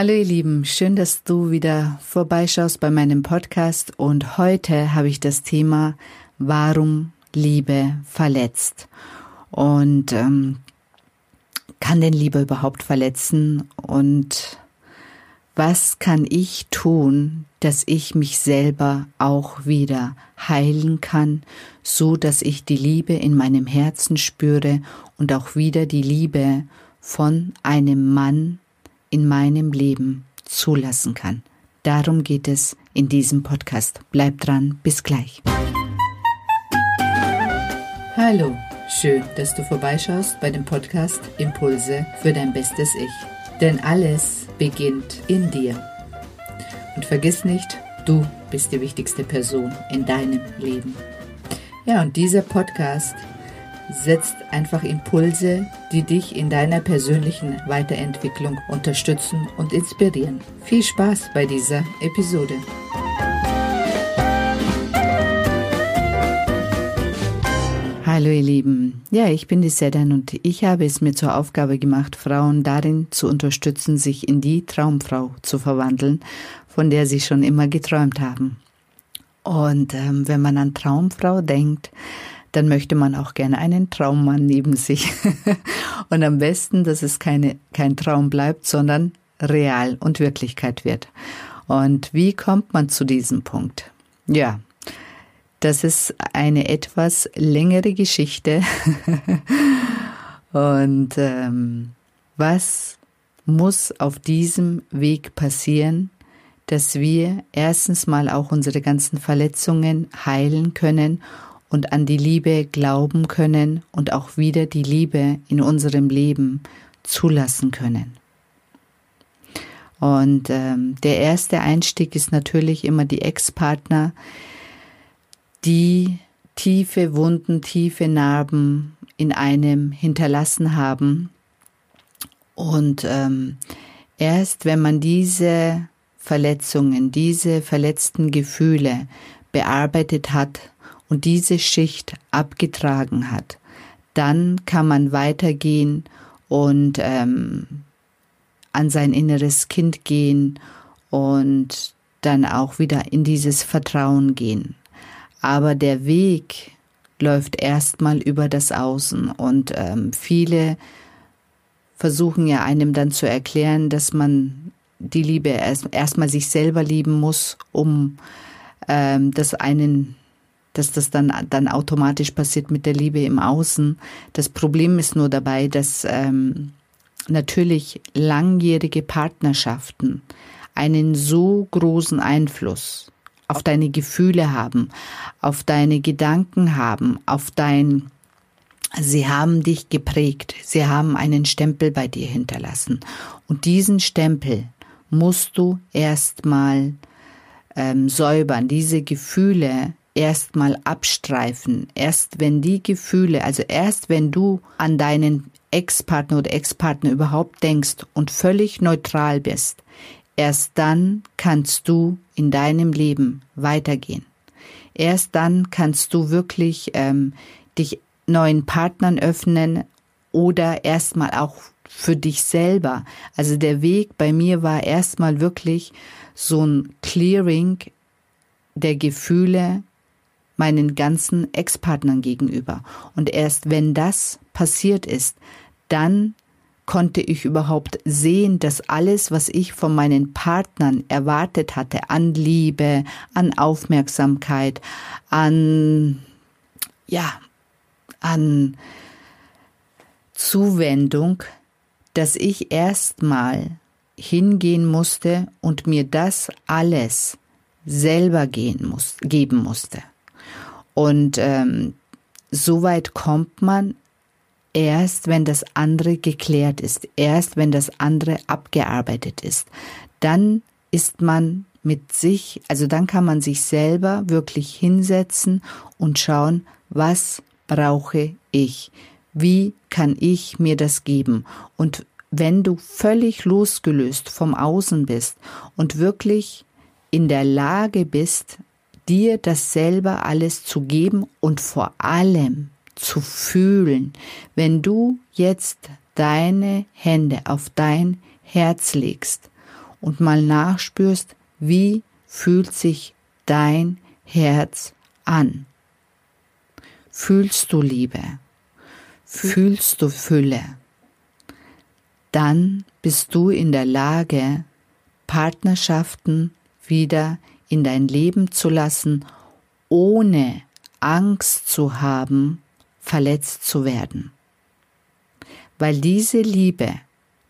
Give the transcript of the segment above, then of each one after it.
Hallo ihr Lieben, schön, dass du wieder vorbeischaust bei meinem Podcast. Und heute habe ich das Thema Warum Liebe verletzt. Und ähm, kann denn Liebe überhaupt verletzen? Und was kann ich tun, dass ich mich selber auch wieder heilen kann, so dass ich die Liebe in meinem Herzen spüre und auch wieder die Liebe von einem Mann in meinem Leben zulassen kann. Darum geht es in diesem Podcast. Bleib dran, bis gleich. Hallo, schön, dass du vorbeischaust bei dem Podcast Impulse für dein bestes Ich. Denn alles beginnt in dir. Und vergiss nicht, du bist die wichtigste Person in deinem Leben. Ja, und dieser Podcast setzt einfach Impulse, die dich in deiner persönlichen Weiterentwicklung unterstützen und inspirieren. Viel Spaß bei dieser Episode. Hallo ihr Lieben, ja, ich bin die Sedan und ich habe es mir zur Aufgabe gemacht, Frauen darin zu unterstützen, sich in die Traumfrau zu verwandeln, von der sie schon immer geträumt haben. Und ähm, wenn man an Traumfrau denkt, dann möchte man auch gerne einen Traummann neben sich. und am besten, dass es keine, kein Traum bleibt, sondern real und Wirklichkeit wird. Und wie kommt man zu diesem Punkt? Ja, das ist eine etwas längere Geschichte. Und ähm, was muss auf diesem Weg passieren, dass wir erstens mal auch unsere ganzen Verletzungen heilen können und an die Liebe glauben können und auch wieder die Liebe in unserem Leben zulassen können. Und ähm, der erste Einstieg ist natürlich immer die Ex-Partner, die tiefe Wunden, tiefe Narben in einem hinterlassen haben. Und ähm, erst wenn man diese Verletzungen, diese verletzten Gefühle bearbeitet hat und diese Schicht abgetragen hat, dann kann man weitergehen und ähm, an sein inneres Kind gehen und dann auch wieder in dieses Vertrauen gehen. Aber der Weg läuft erstmal über das Außen und ähm, viele versuchen ja einem dann zu erklären, dass man die Liebe erst erstmal sich selber lieben muss, um ähm, das einen dass das dann, dann automatisch passiert mit der Liebe im Außen. Das Problem ist nur dabei, dass ähm, natürlich langjährige Partnerschaften einen so großen Einfluss auf deine Gefühle haben, auf deine Gedanken haben, auf dein Sie haben dich geprägt, sie haben einen Stempel bei dir hinterlassen. Und diesen Stempel musst du erstmal ähm, säubern, diese Gefühle erstmal abstreifen. Erst wenn die Gefühle, also erst wenn du an deinen Ex-Partner oder Ex-Partner überhaupt denkst und völlig neutral bist, Erst dann kannst du in deinem Leben weitergehen. Erst dann kannst du wirklich ähm, dich neuen Partnern öffnen oder erstmal auch für dich selber. Also der Weg bei mir war erstmal wirklich so ein Clearing der Gefühle meinen ganzen Ex-Partnern gegenüber. Und erst wenn das passiert ist, dann konnte ich überhaupt sehen, dass alles, was ich von meinen Partnern erwartet hatte, an Liebe, an Aufmerksamkeit, an, ja, an Zuwendung, dass ich erstmal hingehen musste und mir das alles selber gehen muss, geben musste. Und ähm, so weit kommt man erst, wenn das andere geklärt ist, erst wenn das andere abgearbeitet ist, dann ist man mit sich, also dann kann man sich selber wirklich hinsetzen und schauen, was brauche ich? Wie kann ich mir das geben? Und wenn du völlig losgelöst vom Außen bist und wirklich in der Lage bist, dir das selber alles zu geben und vor allem zu fühlen. Wenn du jetzt deine Hände auf dein Herz legst und mal nachspürst, wie fühlt sich dein Herz an? Fühlst du Liebe? Fühlst du Fülle? Dann bist du in der Lage, Partnerschaften wieder in dein Leben zu lassen, ohne Angst zu haben, verletzt zu werden. Weil diese Liebe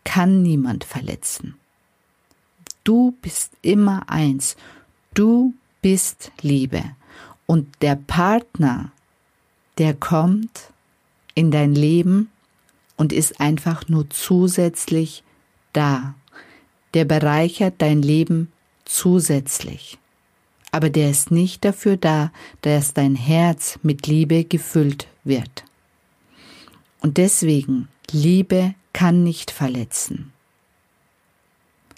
kann niemand verletzen. Du bist immer eins. Du bist Liebe. Und der Partner, der kommt in dein Leben und ist einfach nur zusätzlich da. Der bereichert dein Leben zusätzlich. Aber der ist nicht dafür da, dass dein Herz mit Liebe gefüllt wird. Und deswegen, Liebe kann nicht verletzen.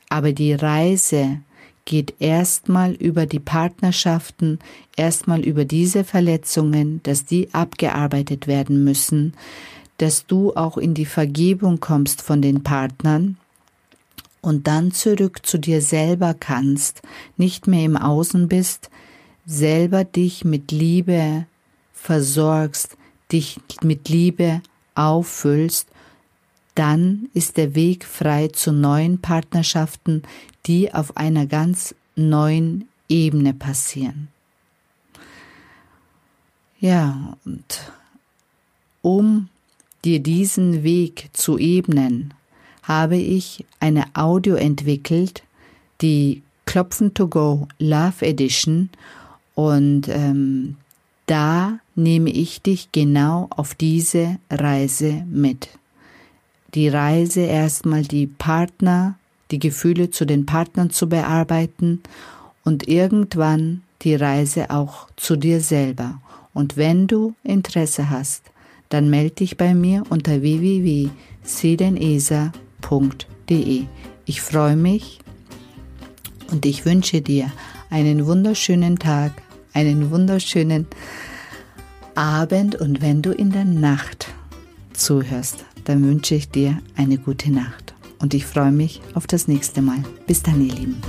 Aber die Reise geht erstmal über die Partnerschaften, erstmal über diese Verletzungen, dass die abgearbeitet werden müssen, dass du auch in die Vergebung kommst von den Partnern und dann zurück zu dir selber kannst, nicht mehr im Außen bist, selber dich mit Liebe versorgst, dich mit Liebe auffüllst, dann ist der Weg frei zu neuen Partnerschaften, die auf einer ganz neuen Ebene passieren. Ja, und um dir diesen Weg zu ebnen, habe ich eine Audio entwickelt, die Klopfen to Go Love Edition und ähm, da nehme ich dich genau auf diese Reise mit. Die Reise erstmal die Partner, die Gefühle zu den Partnern zu bearbeiten und irgendwann die Reise auch zu dir selber. Und wenn du Interesse hast, dann melde dich bei mir unter www.sedenesa.de. Ich freue mich und ich wünsche dir einen wunderschönen Tag, einen wunderschönen Abend und wenn du in der Nacht zuhörst, dann wünsche ich dir eine gute Nacht und ich freue mich auf das nächste Mal. Bis dann, ihr Lieben.